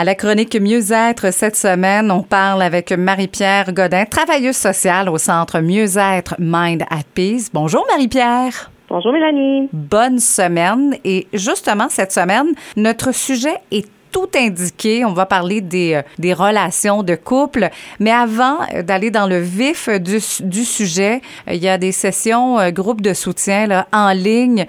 À la chronique Mieux-être cette semaine, on parle avec Marie-Pierre Godin, travailleuse sociale au centre Mieux-être Mind at Peace. Bonjour Marie-Pierre. Bonjour Mélanie. Bonne semaine. Et justement, cette semaine, notre sujet est tout indiqué. On va parler des, euh, des relations de couple. Mais avant euh, d'aller dans le vif du, du sujet, euh, il y a des sessions groupe de soutien là, en ligne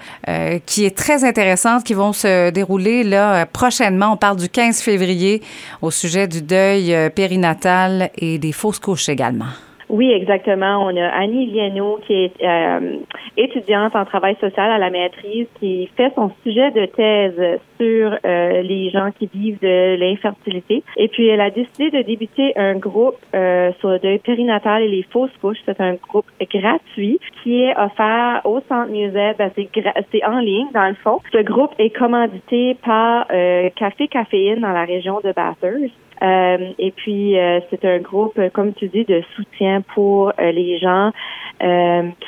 qui est très intéressante, qui vont se dérouler là prochainement. On parle du 15 février au sujet du deuil périnatal et des fausses couches également. Oui, exactement. On a Annie Lieno qui est euh, étudiante en travail social à la maîtrise qui fait son sujet de thèse sur euh, les gens qui vivent de l'infertilité. Et puis, elle a décidé de débuter un groupe euh, sur le périnatal et les fausses couches. C'est un groupe gratuit qui est offert au Centre Musette. Ben, c'est en ligne, dans le fond. Ce groupe est commandité par Café Caféine dans la région de Bathurst. Euh, et puis, euh, c'est un groupe, comme tu dis, de soutien pour euh, les gens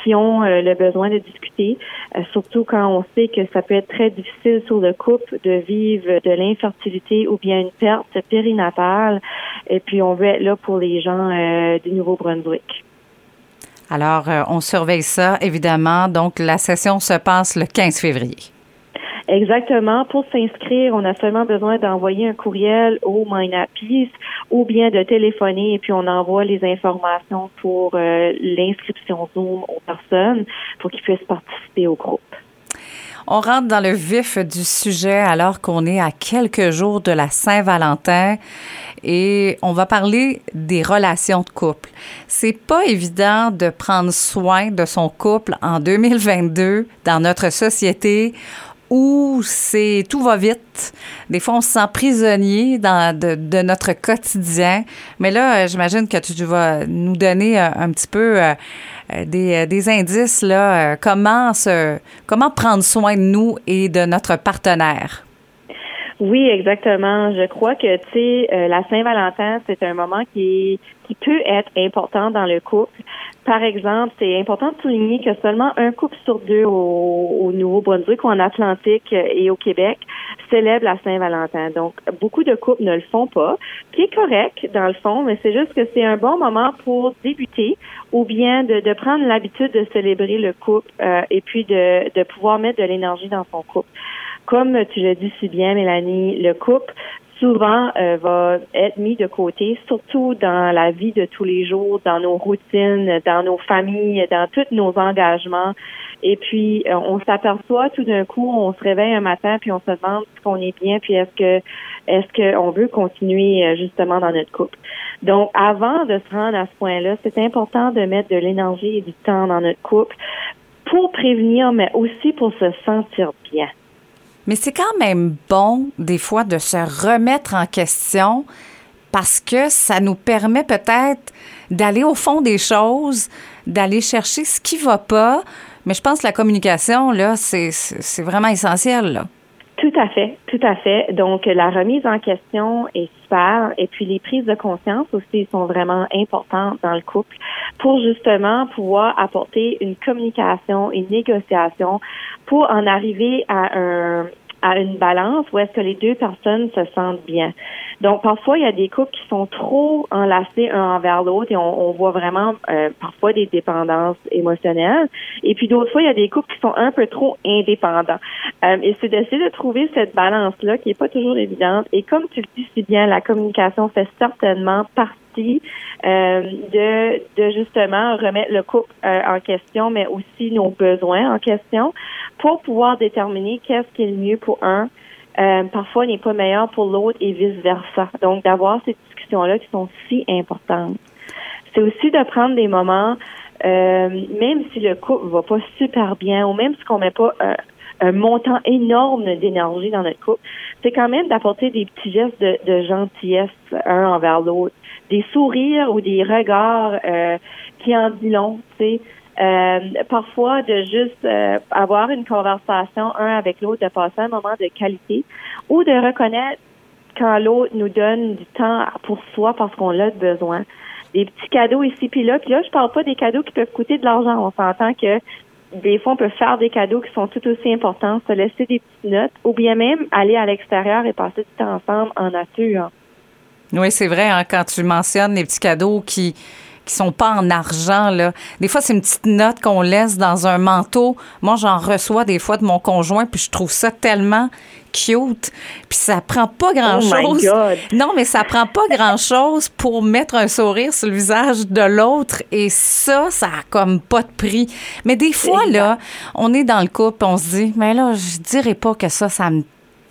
qui ont le besoin de discuter, surtout quand on sait que ça peut être très difficile sur le couple de vivre de l'infertilité ou bien une perte périnatale. Et puis, on veut être là pour les gens du Nouveau-Brunswick. Alors, on surveille ça, évidemment. Donc, la session se passe le 15 février. Exactement. Pour s'inscrire, on a seulement besoin d'envoyer un courriel au MyNapis ou bien de téléphoner et puis on envoie les informations pour euh, l'inscription Zoom aux personnes pour qu'ils puissent participer au groupe. On rentre dans le vif du sujet alors qu'on est à quelques jours de la Saint-Valentin et on va parler des relations de couple. C'est pas évident de prendre soin de son couple en 2022 dans notre société où c'est tout va vite. Des fois, on se sent prisonnier dans, de, notre quotidien. Mais là, euh, j'imagine que tu vas nous donner euh, un, petit peu euh, des, des, indices là, comment se, comment prendre soin de nous et de notre partenaire. Oui, exactement. Je crois que tu sais, euh, la Saint-Valentin, c'est un moment qui qui peut être important dans le couple. Par exemple, c'est important de souligner que seulement un couple sur deux au, au Nouveau-Brunswick ou en Atlantique et au Québec célèbre la Saint-Valentin. Donc, beaucoup de couples ne le font pas, qui est correct dans le fond, mais c'est juste que c'est un bon moment pour débuter ou bien de, de prendre l'habitude de célébrer le couple euh, et puis de, de pouvoir mettre de l'énergie dans son couple. Comme tu l'as dit si bien, Mélanie, le couple souvent euh, va être mis de côté, surtout dans la vie de tous les jours, dans nos routines, dans nos familles, dans tous nos engagements. Et puis, euh, on s'aperçoit tout d'un coup, on se réveille un matin, puis on se demande si on est bien, puis est-ce que est-ce qu'on veut continuer euh, justement dans notre couple. Donc, avant de se rendre à ce point-là, c'est important de mettre de l'énergie et du temps dans notre couple pour prévenir, mais aussi pour se sentir bien. Mais c'est quand même bon, des fois, de se remettre en question parce que ça nous permet peut-être d'aller au fond des choses, d'aller chercher ce qui va pas. Mais je pense que la communication, là, c'est vraiment essentiel, là. Tout à fait, tout à fait. Donc, la remise en question est Et puis, les prises de conscience aussi sont vraiment importantes dans le couple pour justement pouvoir apporter une communication, une négociation pour en arriver à un, à une balance où est-ce que les deux personnes se sentent bien. Donc parfois il y a des couples qui sont trop enlacés un envers l'autre et on, voit vraiment euh, parfois des dépendances émotionnelles. Et puis d'autres fois il y a des couples qui sont un peu trop indépendants. Euh, et c'est d'essayer de trouver cette balance là qui est pas toujours évidente. Et comme tu le dis si bien, la communication fait certainement partie euh, de, justement remettre le couple euh, en question, mais aussi nos besoins en question pour pouvoir déterminer qu'est-ce qui est le mieux pour un. Euh, parfois n'est pas meilleur pour l'autre et vice-versa. Donc, d'avoir ces discussions-là qui sont si importantes. C'est aussi de prendre des moments, même si le couple va pas super bien ou même si on met pas un montant énorme d'énergie dans notre couple, c'est quand même d'apporter des petits gestes de gentillesse un envers l'autre des sourires ou des regards euh, qui en disent long, tu sais. Euh, parfois de juste euh, avoir une conversation un avec l'autre, de passer un moment de qualité ou de reconnaître quand l'autre nous donne du temps pour soi parce qu'on a besoin. Des petits cadeaux ici puis là. Puis là, je parle pas des cadeaux qui peuvent coûter de l'argent. On s'entend que des fois, on peut faire des cadeaux qui sont tout aussi importants, se laisser des petites notes, ou bien même aller à l'extérieur et passer du temps ensemble en nature. Oui, c'est vrai, hein, quand tu mentionnes les petits cadeaux qui qui sont pas en argent là. Des fois c'est une petite note qu'on laisse dans un manteau. Moi j'en reçois des fois de mon conjoint puis je trouve ça tellement cute. Puis ça prend pas grand-chose. Oh non, mais ça prend pas grand-chose pour mettre un sourire sur le visage de l'autre et ça ça a comme pas de prix. Mais des fois là, on est dans le couple, on se dit mais là je dirais pas que ça ça me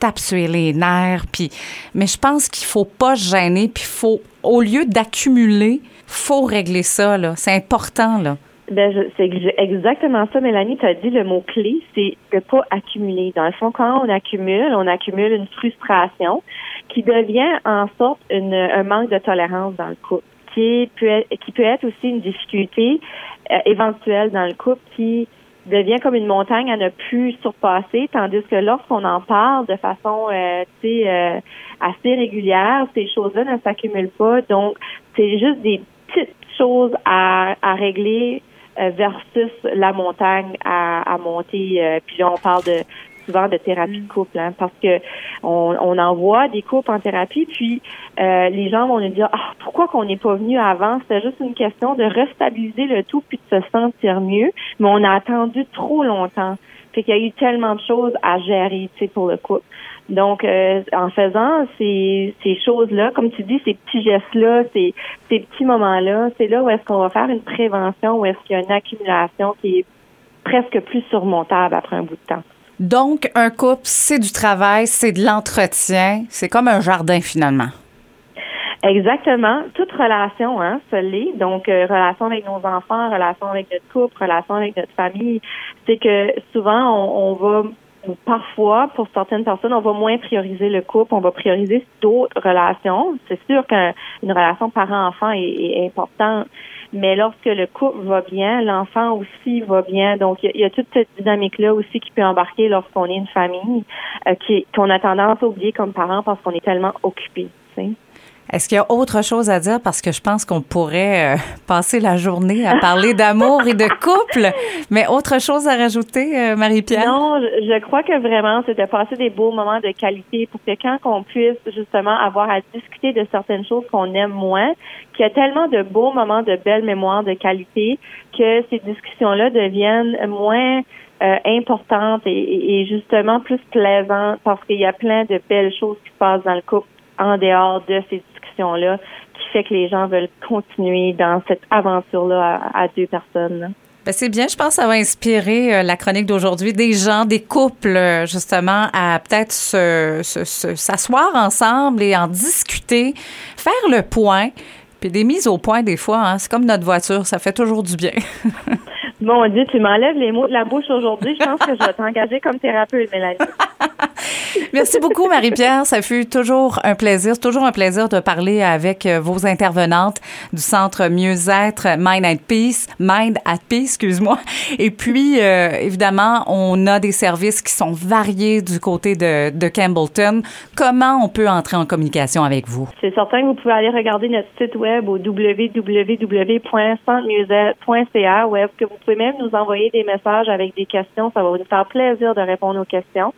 tape sur les nerfs. Puis, mais je pense qu'il faut pas se gêner. Puis, faut, au lieu d'accumuler, faut régler ça. Là. C'est important. Là. Ben, c'est exactement ça, Mélanie. Tu as dit le mot-clé, c'est de pas accumuler. Dans le fond, quand on accumule, on accumule une frustration qui devient en sorte une, un manque de tolérance dans le couple, qui peut être, qui peut être aussi une difficulté euh, éventuelle dans le couple qui devient comme une montagne à ne plus surpasser, tandis que lorsqu'on en parle de façon euh, euh, assez régulière, ces choses-là ne s'accumulent pas. Donc, c'est juste des petites choses à, à régler euh, versus la montagne à, à monter. Euh, puis là, on parle de souvent de thérapie de couple, hein, parce que on, on envoie des couples en thérapie, puis euh, les gens vont nous dire ah pourquoi qu'on n'est pas venu avant? C'était juste une question de restabiliser le tout puis de se sentir mieux, mais on a attendu trop longtemps. Fait qu'il y a eu tellement de choses à gérer, tu sais, pour le couple. Donc, euh, en faisant ces, ces choses-là, comme tu dis, ces petits gestes-là, ces, ces petits moments-là, c'est là où est-ce qu'on va faire une prévention, où est-ce qu'il y a une accumulation qui est presque plus surmontable après un bout de temps. Donc, un couple, c'est du travail, c'est de l'entretien, c'est comme un jardin finalement. Exactement. Toute relation, hein, se l'est. Donc, euh, relation avec nos enfants, relation avec notre couple, relation avec notre famille. C'est que souvent, on, on va parfois, pour certaines personnes, on va moins prioriser le couple, on va prioriser d'autres relations. C'est sûr qu'une relation parent-enfant est, importante, mais lorsque le couple va bien, l'enfant aussi va bien. Donc, il y, a toute cette dynamique-là aussi qui peut embarquer lorsqu'on est une famille, euh, qu'on a tendance à oublier comme parents parce qu'on est tellement occupé. Est-ce qu'il y a autre chose à dire? Parce que je pense qu'on pourrait euh, passer la journée à parler d'amour et de couple. Mais autre chose à rajouter, euh, Marie-Pierre? Non, je, crois que vraiment, c'est de passer des beaux moments de qualité pour que quand qu'on puisse justement avoir à discuter de certaines choses qu'on aime moins, qu'il y a tellement de beaux moments, de belles mémoires de qualité, que ces discussions-là deviennent moins euh, importantes et, et, justement plus plaisantes parce qu'il y a plein de belles choses qui se passent dans le couple en dehors de ces qui fait que les gens veulent continuer dans cette aventure-là à, deux personnes. Ben c'est bien, je pense que ça va inspirer euh, la chronique d'aujourd'hui des gens, des couples, euh, justement, à peut-être s'asseoir ensemble et en discuter, faire le point. Puis des mises au point, des fois, hein, c'est comme notre voiture, ça fait toujours du bien. Bon Dieu, tu m'enlèves les mots de la bouche aujourd'hui. Je pense que je vais t'engager comme thérapeute, Mélanie. Merci beaucoup, Marie-Pierre. Ça fut toujours un plaisir. Toujours un plaisir de parler avec euh, vos intervenantes du Centre Mieux-être Mind at Peace. Mind at Peace, excuse-moi. Et puis, euh, évidemment, on a des services qui sont variés du côté de, de Campbellton. Comment on peut entrer en communication avec vous? C'est certain que vous pouvez aller regarder notre site web au www.centremieux-être.ca web que vous pouvez même nous envoyer des messages avec des questions. Ça va nous faire plaisir de répondre aux questions.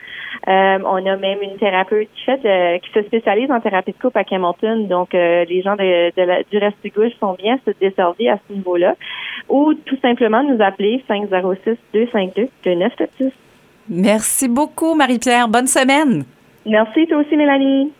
Euh, on a même une thérapeute qui fait qui se spécialise en thérapie de couple à Campbellton. Donc, euh, les gens du reste du gauche sont bien desservis à ce niveau-là. Ou tout simplement nous appeler 506-252-2976. Merci beaucoup, Marie-Pierre. Bonne semaine. Merci, toi aussi, Mélanie.